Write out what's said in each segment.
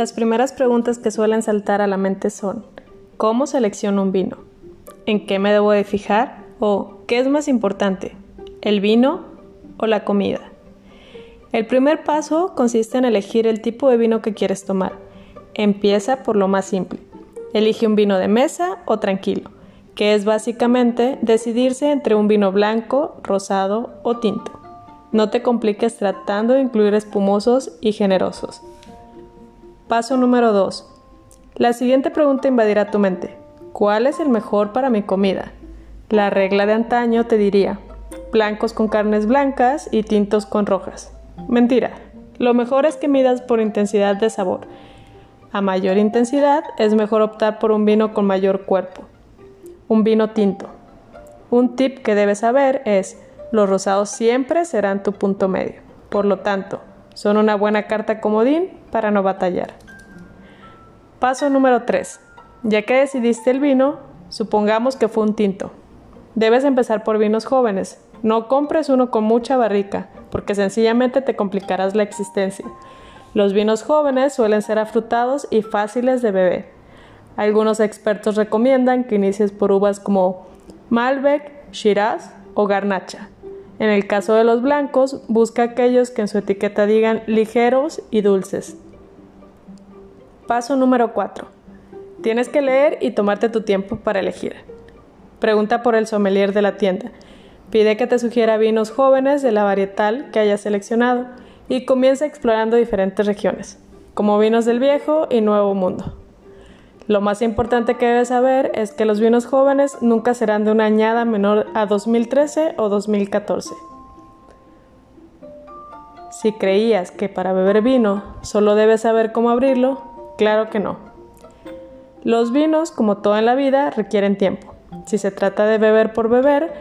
Las primeras preguntas que suelen saltar a la mente son, ¿cómo selecciono un vino? ¿En qué me debo de fijar? ¿O qué es más importante? ¿El vino o la comida? El primer paso consiste en elegir el tipo de vino que quieres tomar. Empieza por lo más simple. Elige un vino de mesa o tranquilo, que es básicamente decidirse entre un vino blanco, rosado o tinto. No te compliques tratando de incluir espumosos y generosos. Paso número 2. La siguiente pregunta invadirá tu mente. ¿Cuál es el mejor para mi comida? La regla de antaño te diría, blancos con carnes blancas y tintos con rojas. Mentira. Lo mejor es que midas por intensidad de sabor. A mayor intensidad es mejor optar por un vino con mayor cuerpo. Un vino tinto. Un tip que debes saber es, los rosados siempre serán tu punto medio. Por lo tanto, son una buena carta comodín para no batallar. Paso número 3. Ya que decidiste el vino, supongamos que fue un tinto. Debes empezar por vinos jóvenes. No compres uno con mucha barrica, porque sencillamente te complicarás la existencia. Los vinos jóvenes suelen ser afrutados y fáciles de beber. Algunos expertos recomiendan que inicies por uvas como Malbec, Shiraz o Garnacha. En el caso de los blancos, busca aquellos que en su etiqueta digan ligeros y dulces. Paso número 4. Tienes que leer y tomarte tu tiempo para elegir. Pregunta por el sommelier de la tienda. Pide que te sugiera vinos jóvenes de la varietal que hayas seleccionado y comienza explorando diferentes regiones, como vinos del viejo y nuevo mundo. Lo más importante que debes saber es que los vinos jóvenes nunca serán de una añada menor a 2013 o 2014. Si creías que para beber vino solo debes saber cómo abrirlo, claro que no. Los vinos, como todo en la vida, requieren tiempo. Si se trata de beber por beber,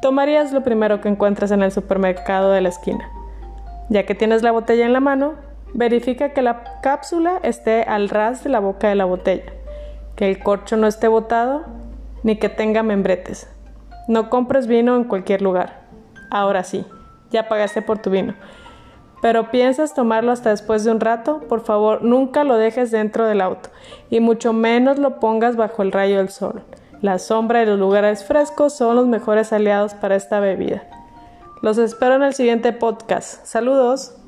tomarías lo primero que encuentres en el supermercado de la esquina. Ya que tienes la botella en la mano, verifica que la cápsula esté al ras de la boca de la botella que el corcho no esté botado ni que tenga membretes. No compres vino en cualquier lugar. Ahora sí, ya pagaste por tu vino. Pero piensas tomarlo hasta después de un rato, por favor nunca lo dejes dentro del auto y mucho menos lo pongas bajo el rayo del sol. La sombra y los lugares frescos son los mejores aliados para esta bebida. Los espero en el siguiente podcast. Saludos.